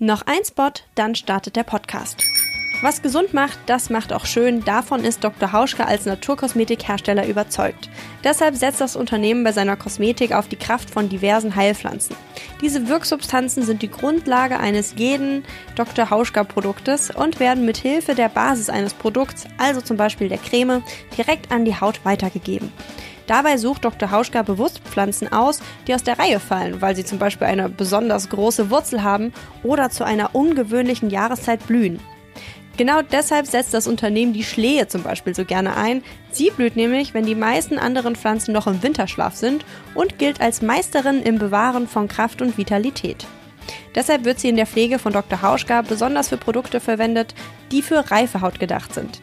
Noch ein Spot, dann startet der Podcast. Was gesund macht, das macht auch schön. Davon ist Dr. Hauschka als Naturkosmetikhersteller überzeugt. Deshalb setzt das Unternehmen bei seiner Kosmetik auf die Kraft von diversen Heilpflanzen. Diese Wirksubstanzen sind die Grundlage eines jeden Dr. Hauschka Produktes und werden mit Hilfe der Basis eines Produkts, also zum Beispiel der Creme, direkt an die Haut weitergegeben. Dabei sucht Dr. Hauschka bewusst Pflanzen aus, die aus der Reihe fallen, weil sie zum Beispiel eine besonders große Wurzel haben oder zu einer ungewöhnlichen Jahreszeit blühen. Genau deshalb setzt das Unternehmen die Schlehe zum Beispiel so gerne ein. Sie blüht nämlich, wenn die meisten anderen Pflanzen noch im Winterschlaf sind und gilt als Meisterin im Bewahren von Kraft und Vitalität. Deshalb wird sie in der Pflege von Dr. Hauschka besonders für Produkte verwendet, die für reife Haut gedacht sind.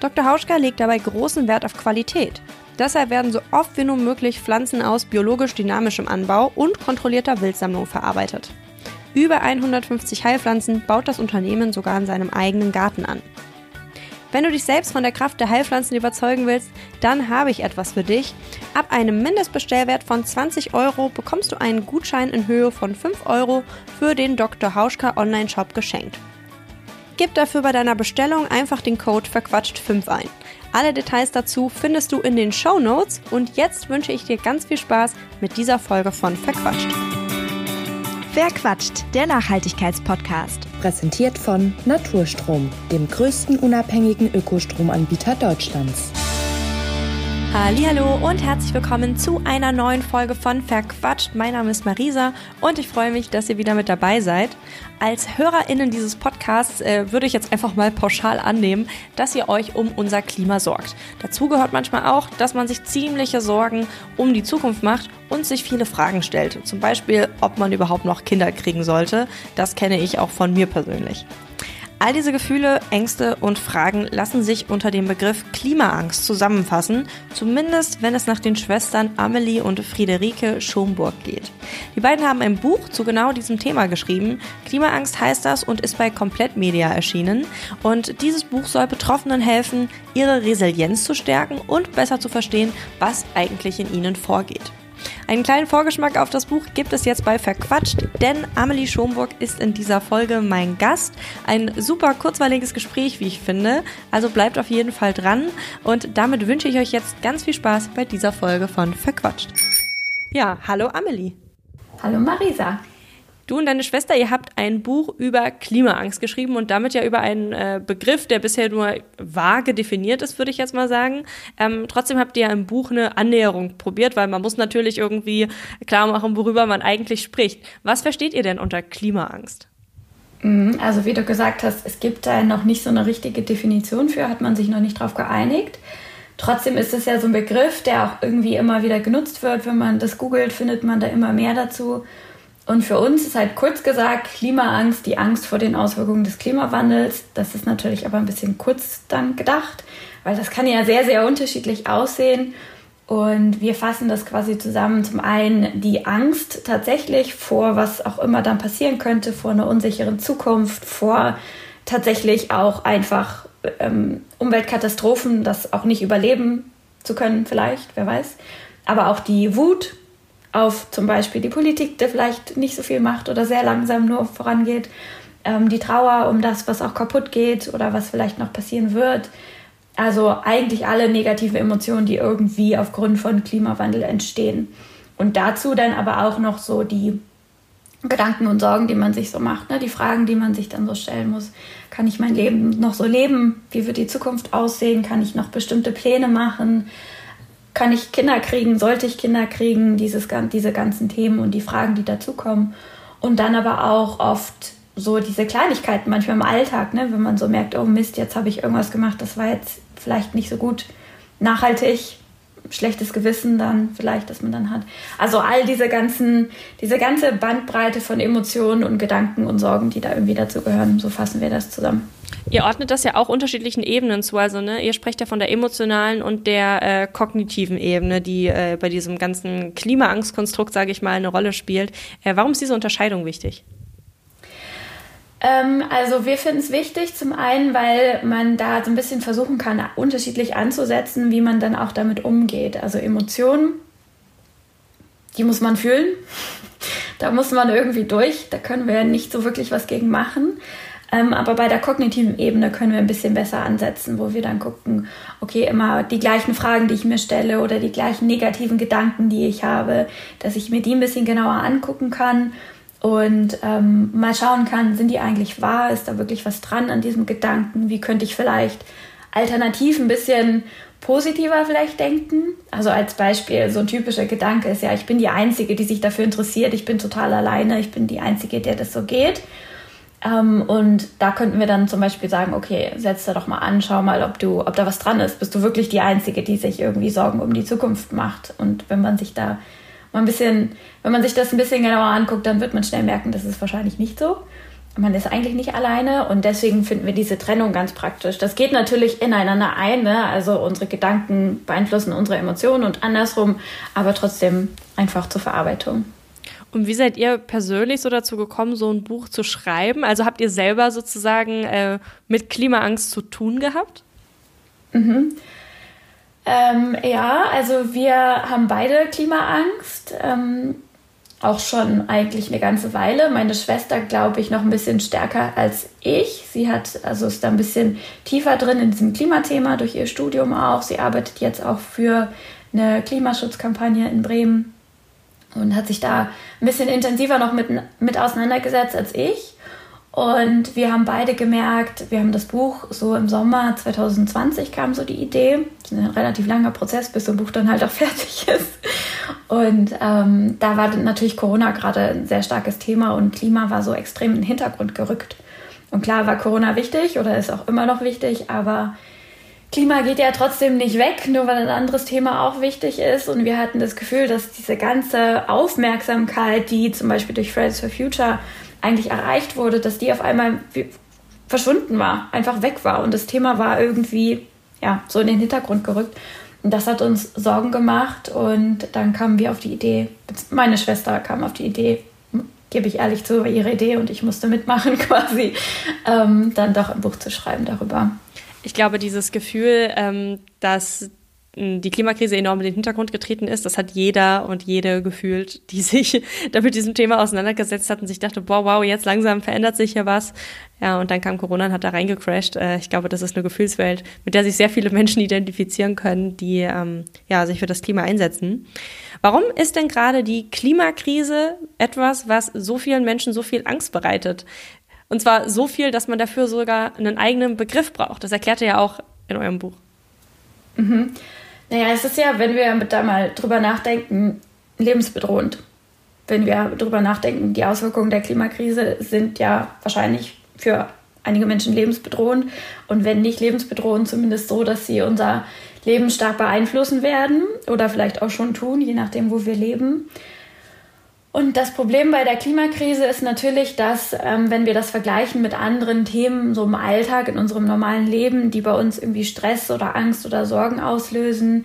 Dr. Hauschka legt dabei großen Wert auf Qualität. Deshalb werden so oft wie nur möglich Pflanzen aus biologisch dynamischem Anbau und kontrollierter Wildsammlung verarbeitet. Über 150 Heilpflanzen baut das Unternehmen sogar in seinem eigenen Garten an. Wenn du dich selbst von der Kraft der Heilpflanzen überzeugen willst, dann habe ich etwas für dich. Ab einem Mindestbestellwert von 20 Euro bekommst du einen Gutschein in Höhe von 5 Euro für den Dr. Hauschka Online-Shop geschenkt. Gib dafür bei deiner Bestellung einfach den Code verquatscht5 ein. Alle Details dazu findest du in den Show Notes und jetzt wünsche ich dir ganz viel Spaß mit dieser Folge von Verquatscht. Wer quatscht? Der Nachhaltigkeitspodcast. Präsentiert von Naturstrom, dem größten unabhängigen Ökostromanbieter Deutschlands. Hallo und herzlich willkommen zu einer neuen Folge von Verquatscht. Mein Name ist Marisa und ich freue mich, dass ihr wieder mit dabei seid. Als HörerInnen dieses Podcasts äh, würde ich jetzt einfach mal pauschal annehmen, dass ihr euch um unser Klima sorgt. Dazu gehört manchmal auch, dass man sich ziemliche Sorgen um die Zukunft macht und sich viele Fragen stellt. Zum Beispiel, ob man überhaupt noch Kinder kriegen sollte. Das kenne ich auch von mir persönlich. All diese Gefühle, Ängste und Fragen lassen sich unter dem Begriff Klimaangst zusammenfassen, zumindest wenn es nach den Schwestern Amelie und Friederike Schomburg geht. Die beiden haben ein Buch zu genau diesem Thema geschrieben. Klimaangst heißt das und ist bei Komplett Media erschienen. Und dieses Buch soll Betroffenen helfen, ihre Resilienz zu stärken und besser zu verstehen, was eigentlich in ihnen vorgeht. Einen kleinen Vorgeschmack auf das Buch gibt es jetzt bei Verquatscht, denn Amelie Schomburg ist in dieser Folge mein Gast. Ein super kurzweiliges Gespräch, wie ich finde. Also bleibt auf jeden Fall dran und damit wünsche ich euch jetzt ganz viel Spaß bei dieser Folge von Verquatscht. Ja, hallo Amelie. Hallo Marisa. Du und deine Schwester, ihr habt ein Buch über Klimaangst geschrieben und damit ja über einen äh, Begriff, der bisher nur vage definiert ist, würde ich jetzt mal sagen. Ähm, trotzdem habt ihr ja im Buch eine Annäherung probiert, weil man muss natürlich irgendwie klar machen, worüber man eigentlich spricht. Was versteht ihr denn unter Klimaangst? Mhm, also wie du gesagt hast, es gibt da noch nicht so eine richtige Definition für, hat man sich noch nicht drauf geeinigt. Trotzdem ist es ja so ein Begriff, der auch irgendwie immer wieder genutzt wird. Wenn man das googelt, findet man da immer mehr dazu. Und für uns ist halt kurz gesagt Klimaangst die Angst vor den Auswirkungen des Klimawandels. Das ist natürlich aber ein bisschen kurz dann gedacht, weil das kann ja sehr, sehr unterschiedlich aussehen. Und wir fassen das quasi zusammen. Zum einen die Angst tatsächlich vor, was auch immer dann passieren könnte, vor einer unsicheren Zukunft, vor tatsächlich auch einfach ähm, Umweltkatastrophen, das auch nicht überleben zu können, vielleicht, wer weiß. Aber auch die Wut auf zum Beispiel die Politik, die vielleicht nicht so viel macht oder sehr langsam nur vorangeht, ähm, die Trauer um das, was auch kaputt geht oder was vielleicht noch passieren wird. Also eigentlich alle negativen Emotionen, die irgendwie aufgrund von Klimawandel entstehen. Und dazu dann aber auch noch so die Gedanken und Sorgen, die man sich so macht, ne? die Fragen, die man sich dann so stellen muss. Kann ich mein Leben noch so leben? Wie wird die Zukunft aussehen? Kann ich noch bestimmte Pläne machen? Kann ich Kinder kriegen, sollte ich Kinder kriegen, dieses, diese ganzen Themen und die Fragen, die dazukommen. Und dann aber auch oft so diese Kleinigkeiten, manchmal im Alltag, ne, wenn man so merkt, oh Mist, jetzt habe ich irgendwas gemacht, das war jetzt vielleicht nicht so gut nachhaltig, schlechtes Gewissen dann vielleicht, dass man dann hat. Also all diese ganzen, diese ganze Bandbreite von Emotionen und Gedanken und Sorgen, die da irgendwie dazu gehören, so fassen wir das zusammen. Ihr ordnet das ja auch unterschiedlichen Ebenen zu. Also, ne, ihr sprecht ja von der emotionalen und der äh, kognitiven Ebene, die äh, bei diesem ganzen Klimaangstkonstrukt, sage ich mal, eine Rolle spielt. Äh, warum ist diese Unterscheidung wichtig? Ähm, also wir finden es wichtig, zum einen, weil man da so ein bisschen versuchen kann, unterschiedlich anzusetzen, wie man dann auch damit umgeht. Also Emotionen, die muss man fühlen. Da muss man irgendwie durch. Da können wir nicht so wirklich was gegen machen. Ähm, aber bei der kognitiven Ebene können wir ein bisschen besser ansetzen, wo wir dann gucken, okay, immer die gleichen Fragen, die ich mir stelle oder die gleichen negativen Gedanken, die ich habe, dass ich mir die ein bisschen genauer angucken kann und ähm, mal schauen kann, sind die eigentlich wahr? Ist da wirklich was dran an diesem Gedanken? Wie könnte ich vielleicht alternativ ein bisschen positiver vielleicht denken? Also als Beispiel, so ein typischer Gedanke ist ja, ich bin die Einzige, die sich dafür interessiert, ich bin total alleine, ich bin die Einzige, der das so geht. Ähm, und da könnten wir dann zum Beispiel sagen, okay, setz da doch mal an, schau mal, ob du, ob da was dran ist. Bist du wirklich die Einzige, die sich irgendwie Sorgen um die Zukunft macht? Und wenn man sich da mal ein bisschen, wenn man sich das ein bisschen genauer anguckt, dann wird man schnell merken, das ist wahrscheinlich nicht so. Man ist eigentlich nicht alleine und deswegen finden wir diese Trennung ganz praktisch. Das geht natürlich ineinander ein, ne? also unsere Gedanken beeinflussen unsere Emotionen und andersrum, aber trotzdem einfach zur Verarbeitung. Und wie seid ihr persönlich so dazu gekommen, so ein Buch zu schreiben? Also habt ihr selber sozusagen äh, mit Klimaangst zu tun gehabt? Mhm. Ähm, ja, also wir haben beide Klimaangst. Ähm, auch schon eigentlich eine ganze Weile. Meine Schwester, glaube ich, noch ein bisschen stärker als ich. Sie hat, also ist da ein bisschen tiefer drin in diesem Klimathema durch ihr Studium auch. Sie arbeitet jetzt auch für eine Klimaschutzkampagne in Bremen und hat sich da ein bisschen intensiver noch mit, mit auseinandergesetzt als ich. Und wir haben beide gemerkt, wir haben das Buch so im Sommer 2020 kam so die Idee. Das ist ein relativ langer Prozess, bis so ein Buch dann halt auch fertig ist. Und ähm, da war natürlich Corona gerade ein sehr starkes Thema und Klima war so extrem in den Hintergrund gerückt. Und klar war Corona wichtig oder ist auch immer noch wichtig, aber Klima geht ja trotzdem nicht weg, nur weil ein anderes Thema auch wichtig ist. Und wir hatten das Gefühl, dass diese ganze Aufmerksamkeit, die zum Beispiel durch Fridays for Future eigentlich erreicht wurde, dass die auf einmal verschwunden war, einfach weg war. Und das Thema war irgendwie ja, so in den Hintergrund gerückt. Und das hat uns Sorgen gemacht. Und dann kamen wir auf die Idee, meine Schwester kam auf die Idee, gebe ich ehrlich zu, ihre Idee und ich musste mitmachen quasi, ähm, dann doch ein Buch zu schreiben darüber. Ich glaube, dieses Gefühl, ähm, dass die Klimakrise enorm in den Hintergrund getreten ist. Das hat jeder und jede gefühlt, die sich da mit diesem Thema auseinandergesetzt hat und sich dachte, boah, wow, jetzt langsam verändert sich hier was. Ja, und dann kam Corona und hat da reingecrashed. Äh, ich glaube, das ist eine Gefühlswelt, mit der sich sehr viele Menschen identifizieren können, die ähm, ja, sich für das Klima einsetzen. Warum ist denn gerade die Klimakrise etwas, was so vielen Menschen so viel Angst bereitet? Und zwar so viel, dass man dafür sogar einen eigenen Begriff braucht. Das erklärt ihr ja auch in eurem Buch. Mhm. Naja, es ist ja, wenn wir da mal drüber nachdenken, lebensbedrohend. Wenn wir drüber nachdenken, die Auswirkungen der Klimakrise sind ja wahrscheinlich für einige Menschen lebensbedrohend. Und wenn nicht lebensbedrohend, zumindest so, dass sie unser Leben stark beeinflussen werden oder vielleicht auch schon tun, je nachdem, wo wir leben. Und das Problem bei der Klimakrise ist natürlich, dass ähm, wenn wir das vergleichen mit anderen Themen so im Alltag, in unserem normalen Leben, die bei uns irgendwie Stress oder Angst oder Sorgen auslösen,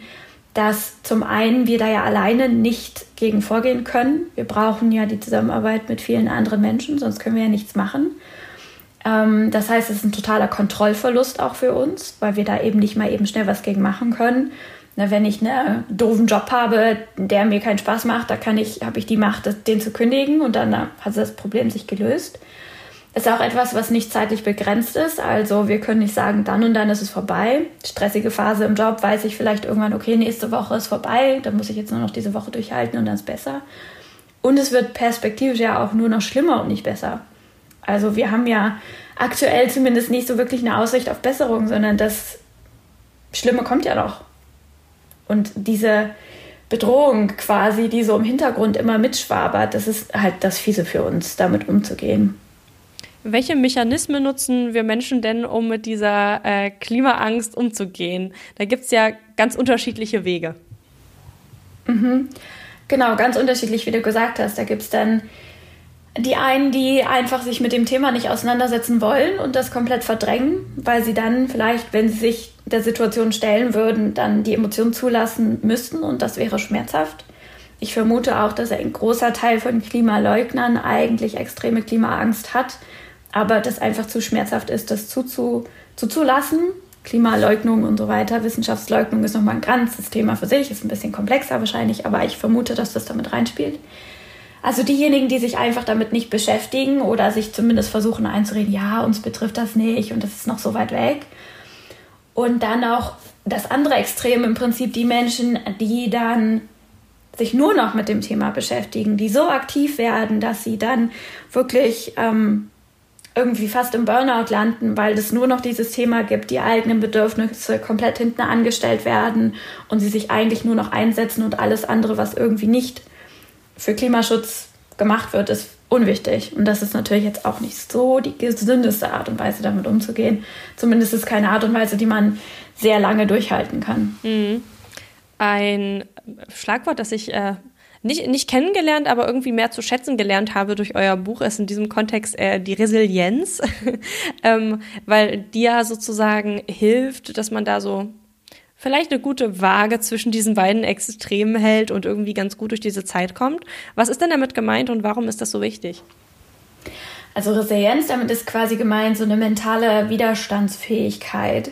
dass zum einen wir da ja alleine nicht gegen vorgehen können. Wir brauchen ja die Zusammenarbeit mit vielen anderen Menschen, sonst können wir ja nichts machen. Ähm, das heißt, es ist ein totaler Kontrollverlust auch für uns, weil wir da eben nicht mal eben schnell was gegen machen können. Na, wenn ich einen doofen Job habe, der mir keinen Spaß macht, da kann ich, habe ich die Macht, den zu kündigen und dann hat das Problem sich gelöst. Ist auch etwas, was nicht zeitlich begrenzt ist. Also wir können nicht sagen, dann und dann ist es vorbei. Stressige Phase im Job weiß ich vielleicht irgendwann, okay, nächste Woche ist vorbei, dann muss ich jetzt nur noch diese Woche durchhalten und dann ist besser. Und es wird perspektivisch ja auch nur noch schlimmer und nicht besser. Also wir haben ja aktuell zumindest nicht so wirklich eine Aussicht auf Besserung, sondern das Schlimme kommt ja noch. Und diese Bedrohung quasi, die so im Hintergrund immer mitschwabert, das ist halt das Fiese für uns, damit umzugehen. Welche Mechanismen nutzen wir Menschen denn, um mit dieser äh, Klimaangst umzugehen? Da gibt es ja ganz unterschiedliche Wege. Mhm. Genau, ganz unterschiedlich, wie du gesagt hast. Da gibt es dann die einen, die einfach sich mit dem Thema nicht auseinandersetzen wollen und das komplett verdrängen, weil sie dann vielleicht, wenn sie sich der Situation stellen würden, dann die Emotionen zulassen müssten und das wäre schmerzhaft. Ich vermute auch, dass ein großer Teil von Klimaleugnern eigentlich extreme Klimaangst hat, aber das einfach zu schmerzhaft ist, das zuzu, zuzulassen. Klimaleugnung und so weiter, Wissenschaftsleugnung ist nochmal ein ganzes Thema für sich, ist ein bisschen komplexer wahrscheinlich, aber ich vermute, dass das damit reinspielt. Also diejenigen, die sich einfach damit nicht beschäftigen oder sich zumindest versuchen einzureden, ja, uns betrifft das nicht und das ist noch so weit weg. Und dann auch das andere Extrem im Prinzip die Menschen, die dann sich nur noch mit dem Thema beschäftigen, die so aktiv werden, dass sie dann wirklich ähm, irgendwie fast im Burnout landen, weil es nur noch dieses Thema gibt, die eigenen Bedürfnisse komplett hinten angestellt werden und sie sich eigentlich nur noch einsetzen und alles andere, was irgendwie nicht für Klimaschutz gemacht wird, ist unwichtig. Und das ist natürlich jetzt auch nicht so die gesündeste Art und Weise, damit umzugehen. Zumindest ist es keine Art und Weise, die man sehr lange durchhalten kann. Mhm. Ein Schlagwort, das ich äh, nicht, nicht kennengelernt, aber irgendwie mehr zu schätzen gelernt habe durch euer Buch, ist in diesem Kontext äh, die Resilienz, ähm, weil die ja sozusagen hilft, dass man da so vielleicht eine gute Waage zwischen diesen beiden Extremen hält und irgendwie ganz gut durch diese Zeit kommt. Was ist denn damit gemeint und warum ist das so wichtig? Also Resilienz, damit ist quasi gemeint so eine mentale Widerstandsfähigkeit.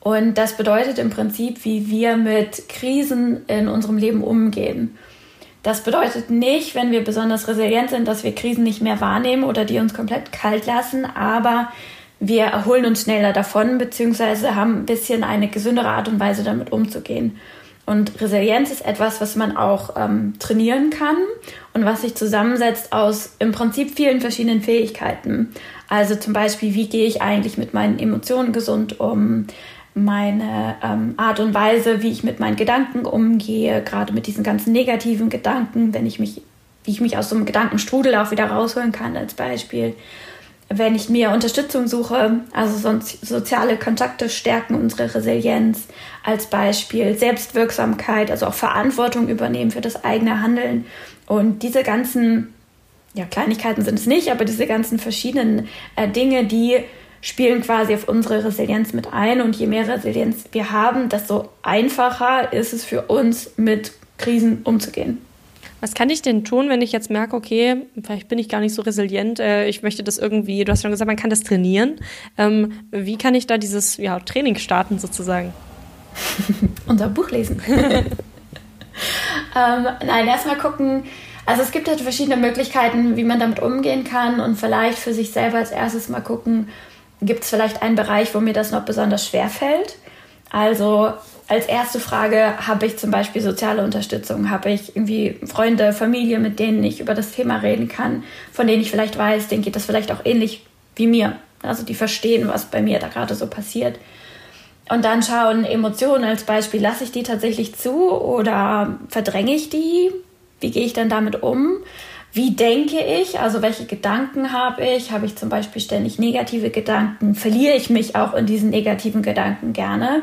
Und das bedeutet im Prinzip, wie wir mit Krisen in unserem Leben umgehen. Das bedeutet nicht, wenn wir besonders resilient sind, dass wir Krisen nicht mehr wahrnehmen oder die uns komplett kalt lassen, aber wir erholen uns schneller davon, beziehungsweise haben ein bisschen eine gesündere Art und Weise damit umzugehen. Und Resilienz ist etwas, was man auch ähm, trainieren kann und was sich zusammensetzt aus im Prinzip vielen verschiedenen Fähigkeiten. Also zum Beispiel, wie gehe ich eigentlich mit meinen Emotionen gesund um? Meine ähm, Art und Weise, wie ich mit meinen Gedanken umgehe, gerade mit diesen ganzen negativen Gedanken, wenn ich mich, wie ich mich aus so einem Gedankenstrudel auch wieder rausholen kann, als Beispiel wenn ich mir Unterstützung suche, also sonst soziale Kontakte stärken unsere Resilienz als Beispiel, Selbstwirksamkeit, also auch Verantwortung übernehmen für das eigene Handeln und diese ganzen, ja, Kleinigkeiten sind es nicht, aber diese ganzen verschiedenen äh, Dinge, die spielen quasi auf unsere Resilienz mit ein und je mehr Resilienz wir haben, desto einfacher ist es für uns mit Krisen umzugehen. Was kann ich denn tun, wenn ich jetzt merke, okay, vielleicht bin ich gar nicht so resilient, äh, ich möchte das irgendwie, du hast schon gesagt, man kann das trainieren. Ähm, wie kann ich da dieses ja, Training starten sozusagen? Unser Buch lesen. ähm, nein, erstmal gucken, also es gibt halt verschiedene Möglichkeiten, wie man damit umgehen kann und vielleicht für sich selber als erstes mal gucken, gibt es vielleicht einen Bereich, wo mir das noch besonders schwer fällt. Also als erste Frage, habe ich zum Beispiel soziale Unterstützung? Habe ich irgendwie Freunde, Familie, mit denen ich über das Thema reden kann, von denen ich vielleicht weiß, denen geht das vielleicht auch ähnlich wie mir. Also die verstehen, was bei mir da gerade so passiert. Und dann schauen Emotionen als Beispiel, lasse ich die tatsächlich zu oder verdränge ich die? Wie gehe ich dann damit um? Wie denke ich? Also welche Gedanken habe ich? Habe ich zum Beispiel ständig negative Gedanken? Verliere ich mich auch in diesen negativen Gedanken gerne?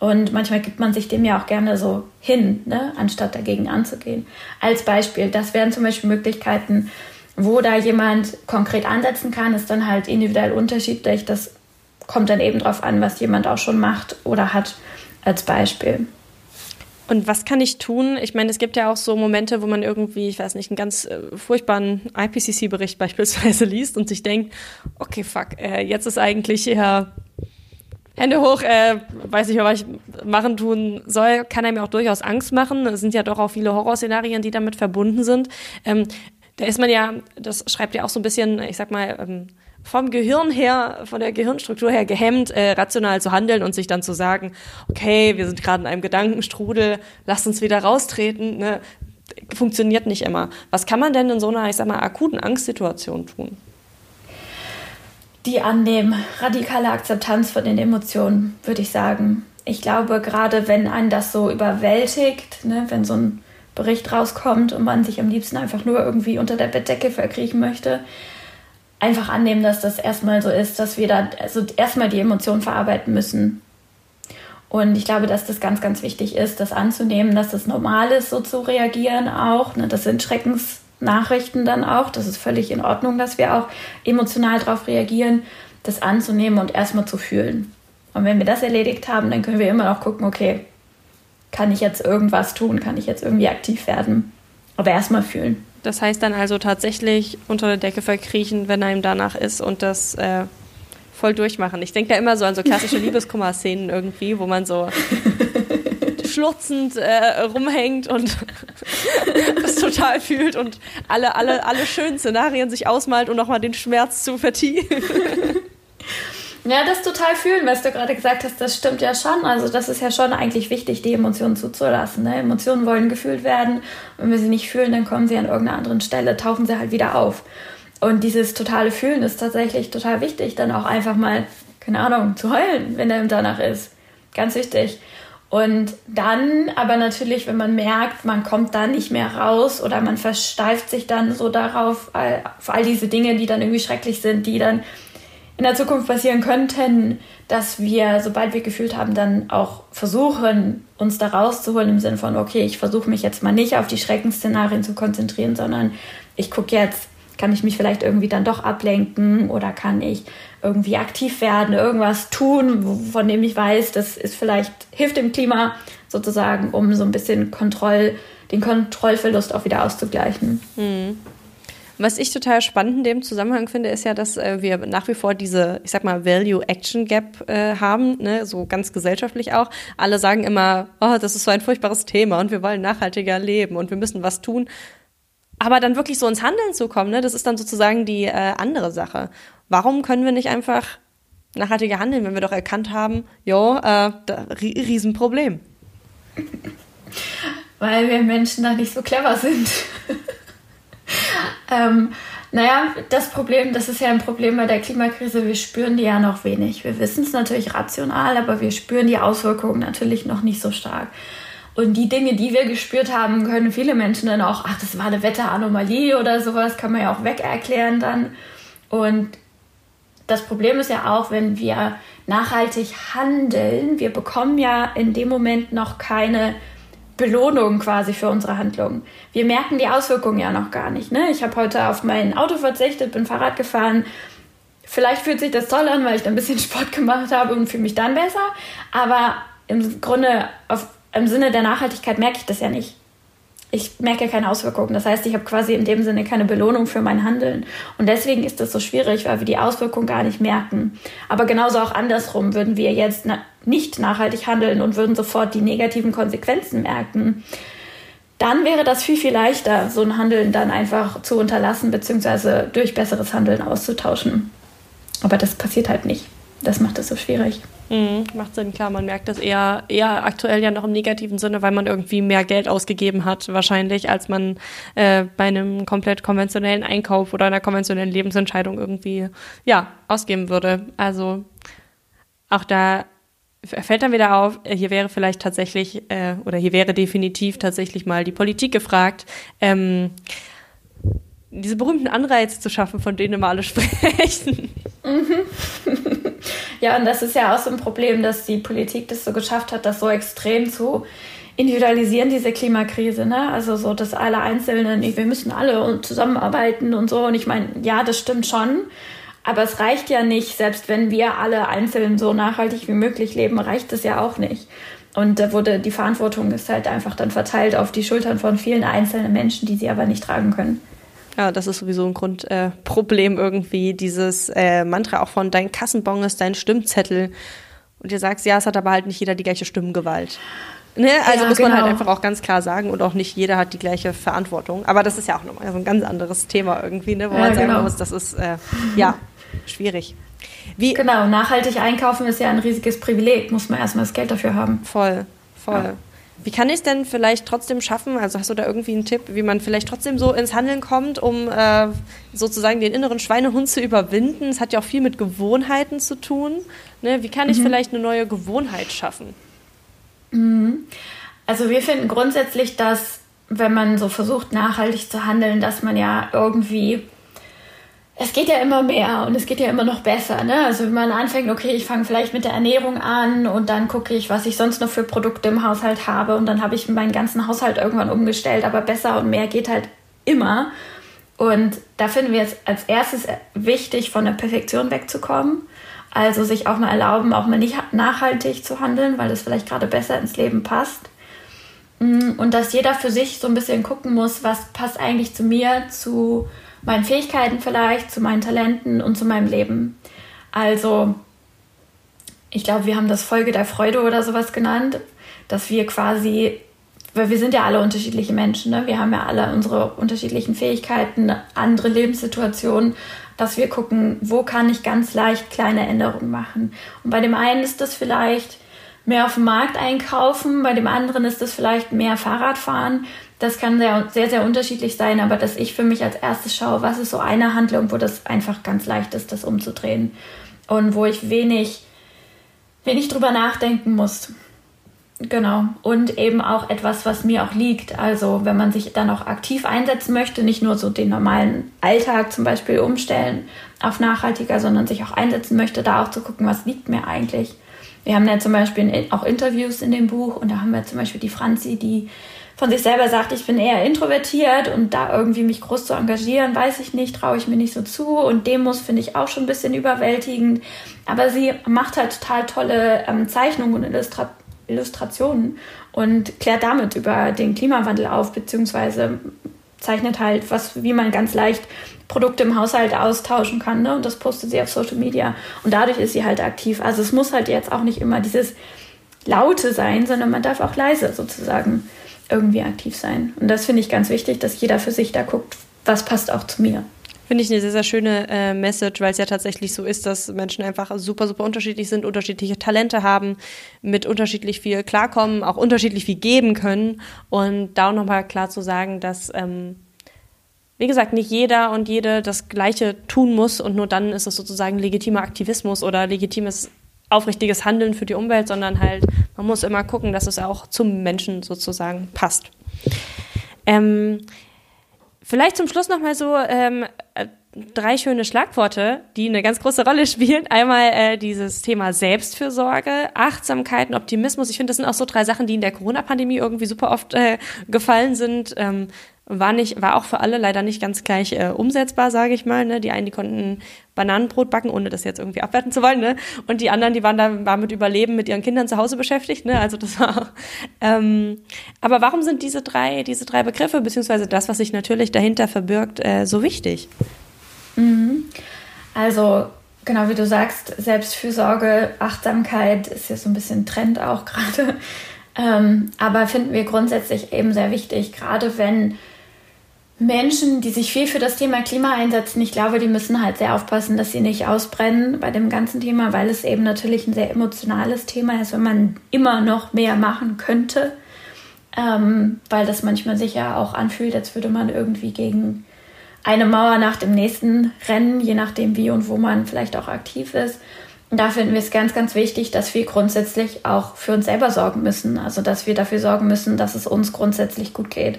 Und manchmal gibt man sich dem ja auch gerne so hin, ne, anstatt dagegen anzugehen. Als Beispiel, das wären zum Beispiel Möglichkeiten, wo da jemand konkret ansetzen kann, ist dann halt individuell unterschiedlich. Das kommt dann eben darauf an, was jemand auch schon macht oder hat als Beispiel. Und was kann ich tun? Ich meine, es gibt ja auch so Momente, wo man irgendwie, ich weiß nicht, einen ganz äh, furchtbaren IPCC-Bericht beispielsweise liest und sich denkt, okay, fuck, äh, jetzt ist eigentlich eher Hände hoch, äh, weiß nicht mehr, was ich machen tun soll, kann einem ja auch durchaus Angst machen. Es sind ja doch auch viele Horrorszenarien, die damit verbunden sind. Ähm, da ist man ja, das schreibt ja auch so ein bisschen, ich sag mal, ähm, vom Gehirn her, von der Gehirnstruktur her gehemmt, äh, rational zu handeln und sich dann zu sagen, okay, wir sind gerade in einem Gedankenstrudel, lasst uns wieder raustreten. Ne? Funktioniert nicht immer. Was kann man denn in so einer, ich sag mal, akuten Angstsituation tun? die annehmen. Radikale Akzeptanz von den Emotionen, würde ich sagen. Ich glaube, gerade wenn einen das so überwältigt, ne, wenn so ein Bericht rauskommt und man sich am liebsten einfach nur irgendwie unter der Bettdecke verkriechen möchte, einfach annehmen, dass das erstmal so ist, dass wir da also erstmal die Emotionen verarbeiten müssen. Und ich glaube, dass das ganz, ganz wichtig ist, das anzunehmen, dass das normal ist, so zu reagieren auch. Ne? Das sind Schreckens Nachrichten dann auch. Das ist völlig in Ordnung, dass wir auch emotional darauf reagieren, das anzunehmen und erstmal zu fühlen. Und wenn wir das erledigt haben, dann können wir immer noch gucken, okay, kann ich jetzt irgendwas tun? Kann ich jetzt irgendwie aktiv werden? Aber erstmal fühlen. Das heißt dann also tatsächlich unter der Decke verkriechen, wenn einem danach ist und das äh, voll durchmachen. Ich denke da immer so an so klassische Liebeskummer-Szenen irgendwie, wo man so schlurzend äh, rumhängt und das total fühlt und alle, alle, alle schönen Szenarien sich ausmalt, um nochmal den Schmerz zu vertiefen. Ja, das total fühlen, was du gerade gesagt hast, das stimmt ja schon. Also das ist ja schon eigentlich wichtig, die Emotionen zuzulassen. Ne? Emotionen wollen gefühlt werden. Wenn wir sie nicht fühlen, dann kommen sie an irgendeiner anderen Stelle, tauchen sie halt wieder auf. Und dieses totale Fühlen ist tatsächlich total wichtig, dann auch einfach mal, keine Ahnung, zu heulen, wenn der danach ist. Ganz wichtig. Und dann aber natürlich, wenn man merkt, man kommt da nicht mehr raus oder man versteift sich dann so darauf, auf all diese Dinge, die dann irgendwie schrecklich sind, die dann in der Zukunft passieren könnten, dass wir, sobald wir gefühlt haben, dann auch versuchen, uns da rauszuholen im Sinne von, okay, ich versuche mich jetzt mal nicht auf die Schreckensszenarien zu konzentrieren, sondern ich gucke jetzt, kann ich mich vielleicht irgendwie dann doch ablenken oder kann ich irgendwie aktiv werden, irgendwas tun, von dem ich weiß, das ist vielleicht, hilft dem Klima sozusagen, um so ein bisschen Kontroll, den Kontrollverlust auch wieder auszugleichen. Hm. Was ich total spannend in dem Zusammenhang finde, ist ja, dass äh, wir nach wie vor diese, ich sag mal, Value-Action-Gap äh, haben, ne? so ganz gesellschaftlich auch. Alle sagen immer, oh, das ist so ein furchtbares Thema und wir wollen nachhaltiger leben und wir müssen was tun. Aber dann wirklich so ins Handeln zu kommen, ne? das ist dann sozusagen die äh, andere Sache. Warum können wir nicht einfach nachhaltiger handeln, wenn wir doch erkannt haben, jo, äh, Riesenproblem? Weil wir Menschen da nicht so clever sind. ähm, naja, das Problem, das ist ja ein Problem bei der Klimakrise, wir spüren die ja noch wenig. Wir wissen es natürlich rational, aber wir spüren die Auswirkungen natürlich noch nicht so stark. Und die Dinge, die wir gespürt haben, können viele Menschen dann auch, ach, das war eine Wetteranomalie oder sowas, kann man ja auch weg erklären dann. Und das Problem ist ja auch, wenn wir nachhaltig handeln, wir bekommen ja in dem Moment noch keine Belohnung quasi für unsere Handlungen. Wir merken die Auswirkungen ja noch gar nicht. Ne? Ich habe heute auf mein Auto verzichtet, bin Fahrrad gefahren. Vielleicht fühlt sich das toll an, weil ich ein bisschen Sport gemacht habe und fühle mich dann besser. Aber im Grunde, auf, im Sinne der Nachhaltigkeit merke ich das ja nicht ich merke keine Auswirkungen. Das heißt, ich habe quasi in dem Sinne keine Belohnung für mein Handeln. Und deswegen ist das so schwierig, weil wir die Auswirkungen gar nicht merken. Aber genauso auch andersrum würden wir jetzt nicht nachhaltig handeln und würden sofort die negativen Konsequenzen merken. Dann wäre das viel, viel leichter, so ein Handeln dann einfach zu unterlassen, beziehungsweise durch besseres Handeln auszutauschen. Aber das passiert halt nicht. Das macht es so schwierig. Mhm, macht Sinn, klar. Man merkt das eher, eher aktuell ja noch im negativen Sinne, weil man irgendwie mehr Geld ausgegeben hat, wahrscheinlich, als man äh, bei einem komplett konventionellen Einkauf oder einer konventionellen Lebensentscheidung irgendwie, ja, ausgeben würde. Also auch da fällt dann wieder auf, hier wäre vielleicht tatsächlich, äh, oder hier wäre definitiv tatsächlich mal die Politik gefragt, ähm, diese berühmten Anreize zu schaffen, von denen immer alle sprechen. Mhm. Ja, und das ist ja auch so ein Problem, dass die Politik das so geschafft hat, das so extrem zu individualisieren, diese Klimakrise. Ne? Also so, dass alle Einzelnen, wir müssen alle zusammenarbeiten und so. Und ich meine, ja, das stimmt schon. Aber es reicht ja nicht, selbst wenn wir alle einzeln so nachhaltig wie möglich leben, reicht es ja auch nicht. Und da wurde die Verantwortung ist halt einfach dann verteilt auf die Schultern von vielen einzelnen Menschen, die sie aber nicht tragen können. Ja, das ist sowieso ein Grundproblem äh, irgendwie, dieses äh, Mantra auch von dein Kassenbon ist dein Stimmzettel. Und ihr sagst, ja, es hat aber halt nicht jeder die gleiche Stimmgewalt. Ne? Also ja, muss man halt genau. einfach auch ganz klar sagen und auch nicht jeder hat die gleiche Verantwortung. Aber das ist ja auch nochmal so ein ganz anderes Thema irgendwie, ne? wo ja, man sagen genau. muss, das ist äh, ja schwierig. Wie, genau, nachhaltig einkaufen ist ja ein riesiges Privileg, muss man erstmal das Geld dafür haben. Voll, voll. Ja. Wie kann ich es denn vielleicht trotzdem schaffen? Also hast du da irgendwie einen Tipp, wie man vielleicht trotzdem so ins Handeln kommt, um äh, sozusagen den inneren Schweinehund zu überwinden? Es hat ja auch viel mit Gewohnheiten zu tun. Ne? Wie kann ich mhm. vielleicht eine neue Gewohnheit schaffen? Mhm. Also wir finden grundsätzlich, dass wenn man so versucht, nachhaltig zu handeln, dass man ja irgendwie es geht ja immer mehr und es geht ja immer noch besser. Ne? Also wenn man anfängt, okay, ich fange vielleicht mit der Ernährung an und dann gucke ich, was ich sonst noch für Produkte im Haushalt habe und dann habe ich meinen ganzen Haushalt irgendwann umgestellt, aber besser und mehr geht halt immer. Und da finden wir jetzt als erstes wichtig, von der Perfektion wegzukommen. Also sich auch mal erlauben, auch mal nicht nachhaltig zu handeln, weil das vielleicht gerade besser ins Leben passt. Mm, und dass jeder für sich so ein bisschen gucken muss, was passt eigentlich zu mir, zu meinen Fähigkeiten vielleicht, zu meinen Talenten und zu meinem Leben. Also, ich glaube, wir haben das Folge der Freude oder sowas genannt, dass wir quasi weil wir sind ja alle unterschiedliche Menschen, ne? wir haben ja alle unsere unterschiedlichen Fähigkeiten, andere Lebenssituationen, dass wir gucken, wo kann ich ganz leicht kleine Änderungen machen. Und bei dem einen ist das vielleicht mehr auf dem Markt einkaufen, bei dem anderen ist das vielleicht mehr Fahrrad fahren. Das kann sehr, sehr, sehr unterschiedlich sein, aber dass ich für mich als erstes schaue, was ist so eine Handlung, wo das einfach ganz leicht ist, das umzudrehen und wo ich wenig, wenig drüber nachdenken muss. Genau. Und eben auch etwas, was mir auch liegt. Also wenn man sich dann auch aktiv einsetzen möchte, nicht nur so den normalen Alltag zum Beispiel umstellen auf nachhaltiger, sondern sich auch einsetzen möchte, da auch zu gucken, was liegt mir eigentlich. Wir haben ja zum Beispiel auch Interviews in dem Buch und da haben wir zum Beispiel die Franzi, die von sich selber sagt, ich bin eher introvertiert und da irgendwie mich groß zu engagieren, weiß ich nicht, traue ich mir nicht so zu und Demos finde ich auch schon ein bisschen überwältigend. Aber sie macht halt total tolle ähm, Zeichnungen und Illustra Illustrationen und klärt damit über den Klimawandel auf, beziehungsweise zeichnet halt, was, wie man ganz leicht Produkte im Haushalt austauschen kann. Ne? Und das postet sie auf Social Media. Und dadurch ist sie halt aktiv. Also es muss halt jetzt auch nicht immer dieses Laute sein, sondern man darf auch leise sozusagen irgendwie aktiv sein. Und das finde ich ganz wichtig, dass jeder für sich da guckt, was passt auch zu mir. Finde ich eine sehr, sehr schöne äh, Message, weil es ja tatsächlich so ist, dass Menschen einfach super, super unterschiedlich sind, unterschiedliche Talente haben, mit unterschiedlich viel klarkommen, auch unterschiedlich viel geben können. Und da auch nochmal klar zu sagen, dass, ähm, wie gesagt, nicht jeder und jede das Gleiche tun muss und nur dann ist es sozusagen legitimer Aktivismus oder legitimes aufrichtiges Handeln für die Umwelt, sondern halt, man muss immer gucken, dass es auch zum Menschen sozusagen passt. Ähm, vielleicht zum Schluss nochmal so ähm, äh, drei schöne Schlagworte, die eine ganz große Rolle spielen. Einmal äh, dieses Thema Selbstfürsorge, Achtsamkeit und Optimismus. Ich finde, das sind auch so drei Sachen, die in der Corona-Pandemie irgendwie super oft äh, gefallen sind. Ähm, war nicht, war auch für alle leider nicht ganz gleich äh, umsetzbar, sage ich mal. Ne? Die einen, die konnten Bananenbrot backen, ohne das jetzt irgendwie abwerten zu wollen, ne? Und die anderen, die waren da waren mit Überleben mit ihren Kindern zu Hause beschäftigt, ne? Also das war. Ähm, aber warum sind diese drei, diese drei Begriffe beziehungsweise das, was sich natürlich dahinter verbirgt, äh, so wichtig? Mhm. Also genau wie du sagst, Selbstfürsorge, Achtsamkeit ist ja so ein bisschen Trend auch gerade. Ähm, aber finden wir grundsätzlich eben sehr wichtig, gerade wenn Menschen, die sich viel für das Thema Klima einsetzen, ich glaube, die müssen halt sehr aufpassen, dass sie nicht ausbrennen bei dem ganzen Thema, weil es eben natürlich ein sehr emotionales Thema ist, wenn man immer noch mehr machen könnte, ähm, weil das manchmal sich ja auch anfühlt, als würde man irgendwie gegen eine Mauer nach dem nächsten rennen, je nachdem wie und wo man vielleicht auch aktiv ist. Und da finden wir es ganz, ganz wichtig, dass wir grundsätzlich auch für uns selber sorgen müssen. Also, dass wir dafür sorgen müssen, dass es uns grundsätzlich gut geht.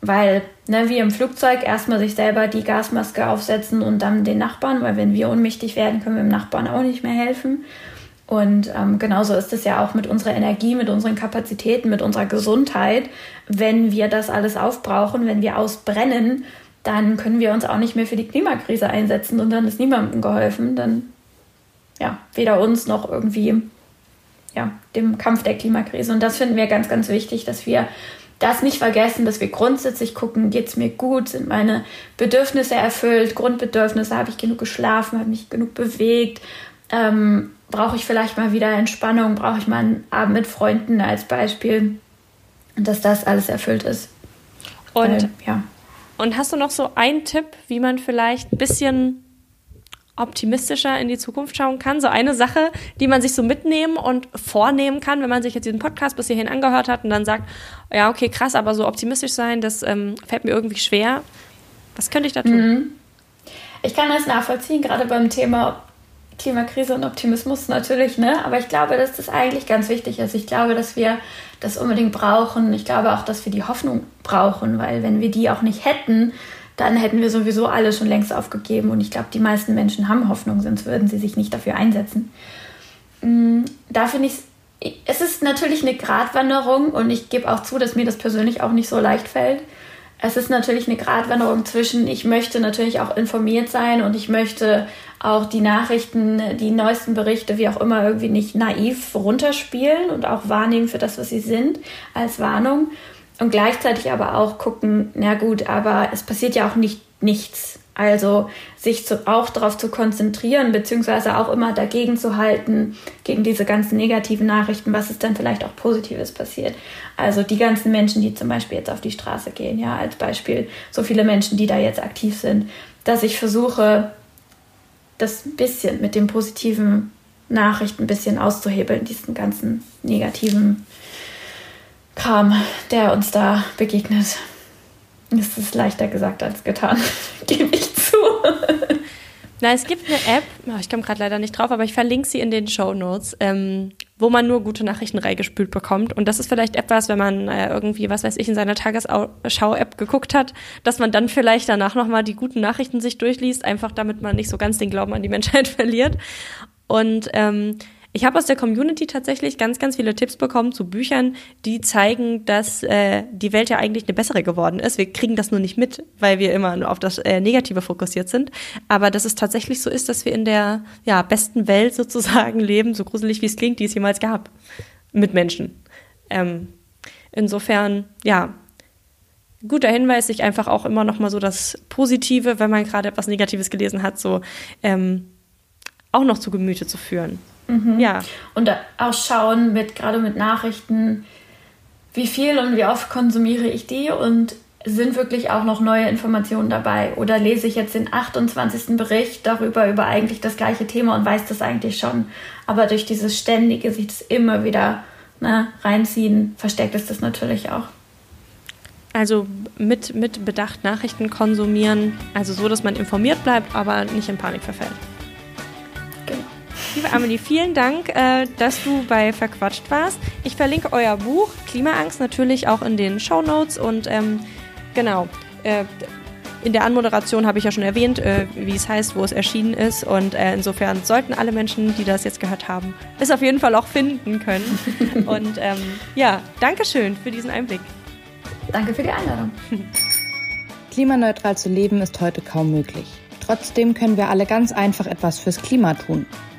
Weil, ne, wie im Flugzeug, erstmal sich selber die Gasmaske aufsetzen und dann den Nachbarn, weil wenn wir ohnmächtig werden, können wir dem Nachbarn auch nicht mehr helfen. Und ähm, genauso ist es ja auch mit unserer Energie, mit unseren Kapazitäten, mit unserer Gesundheit. Wenn wir das alles aufbrauchen, wenn wir ausbrennen, dann können wir uns auch nicht mehr für die Klimakrise einsetzen und dann ist niemandem geholfen. Dann, ja, weder uns noch irgendwie ja, dem Kampf der Klimakrise. Und das finden wir ganz, ganz wichtig, dass wir das nicht vergessen, dass wir grundsätzlich gucken, geht es mir gut, sind meine Bedürfnisse erfüllt, Grundbedürfnisse, habe ich genug geschlafen, habe mich genug bewegt, ähm, brauche ich vielleicht mal wieder Entspannung, brauche ich mal einen Abend mit Freunden als Beispiel und dass das alles erfüllt ist. Und, Weil, ja. Und hast du noch so einen Tipp, wie man vielleicht ein bisschen optimistischer in die Zukunft schauen kann. So eine Sache, die man sich so mitnehmen und vornehmen kann, wenn man sich jetzt diesen Podcast bis hierhin angehört hat und dann sagt, ja, okay, krass, aber so optimistisch sein, das ähm, fällt mir irgendwie schwer. Was könnte ich da tun? Mhm. Ich kann das nachvollziehen, gerade beim Thema Klimakrise und Optimismus natürlich, ne? Aber ich glaube, dass das eigentlich ganz wichtig ist. Ich glaube, dass wir das unbedingt brauchen. Ich glaube auch, dass wir die Hoffnung brauchen, weil wenn wir die auch nicht hätten, dann hätten wir sowieso alle schon längst aufgegeben. Und ich glaube, die meisten Menschen haben Hoffnung, sonst würden sie sich nicht dafür einsetzen. Mm, da finde ich es ist natürlich eine Gratwanderung und ich gebe auch zu, dass mir das persönlich auch nicht so leicht fällt. Es ist natürlich eine Gratwanderung zwischen, ich möchte natürlich auch informiert sein und ich möchte auch die Nachrichten, die neuesten Berichte, wie auch immer, irgendwie nicht naiv runterspielen und auch wahrnehmen für das, was sie sind, als Warnung und gleichzeitig aber auch gucken, na gut, aber es passiert ja auch nicht nichts. Also sich zu, auch darauf zu konzentrieren, beziehungsweise auch immer dagegen zu halten, gegen diese ganzen negativen Nachrichten, was ist denn vielleicht auch Positives passiert. Also die ganzen Menschen, die zum Beispiel jetzt auf die Straße gehen, ja, als Beispiel, so viele Menschen, die da jetzt aktiv sind, dass ich versuche, das ein bisschen mit den positiven Nachrichten ein bisschen auszuhebeln, diesen ganzen negativen Kram, der uns da begegnet. Es ist leichter gesagt als getan, gebe ich zu. Na, es gibt eine App, oh, ich komme gerade leider nicht drauf, aber ich verlinke sie in den Show Notes, ähm, wo man nur gute Nachrichten reingespült bekommt. Und das ist vielleicht etwas, wenn man äh, irgendwie, was weiß ich, in seiner Tagesschau-App geguckt hat, dass man dann vielleicht danach nochmal die guten Nachrichten sich durchliest, einfach damit man nicht so ganz den Glauben an die Menschheit verliert. Und ähm, ich habe aus der Community tatsächlich ganz, ganz viele Tipps bekommen zu Büchern, die zeigen, dass äh, die Welt ja eigentlich eine bessere geworden ist. Wir kriegen das nur nicht mit, weil wir immer nur auf das äh, Negative fokussiert sind. Aber dass es tatsächlich so ist, dass wir in der ja, besten Welt sozusagen leben, so gruselig wie es klingt, die es jemals gab, mit Menschen. Ähm, insofern, ja, guter Hinweis, sich einfach auch immer noch mal so das Positive, wenn man gerade etwas Negatives gelesen hat, so ähm, auch noch zu Gemüte zu führen. Mhm. Ja. Und auch schauen mit, gerade mit Nachrichten, wie viel und wie oft konsumiere ich die und sind wirklich auch noch neue Informationen dabei? Oder lese ich jetzt den 28. Bericht darüber, über eigentlich das gleiche Thema und weiß das eigentlich schon? Aber durch dieses ständige, sich das immer wieder ne, reinziehen, verstärkt es das natürlich auch. Also mit, mit Bedacht Nachrichten konsumieren, also so, dass man informiert bleibt, aber nicht in Panik verfällt. Liebe Amelie, vielen Dank, äh, dass du bei Verquatscht warst. Ich verlinke euer Buch Klimaangst natürlich auch in den Show Notes und ähm, genau. Äh, in der Anmoderation habe ich ja schon erwähnt, äh, wie es heißt, wo es erschienen ist. Und äh, insofern sollten alle Menschen, die das jetzt gehört haben, es auf jeden Fall auch finden können. und ähm, ja, Dankeschön für diesen Einblick. Danke für die Einladung. Klimaneutral zu leben ist heute kaum möglich. Trotzdem können wir alle ganz einfach etwas fürs Klima tun.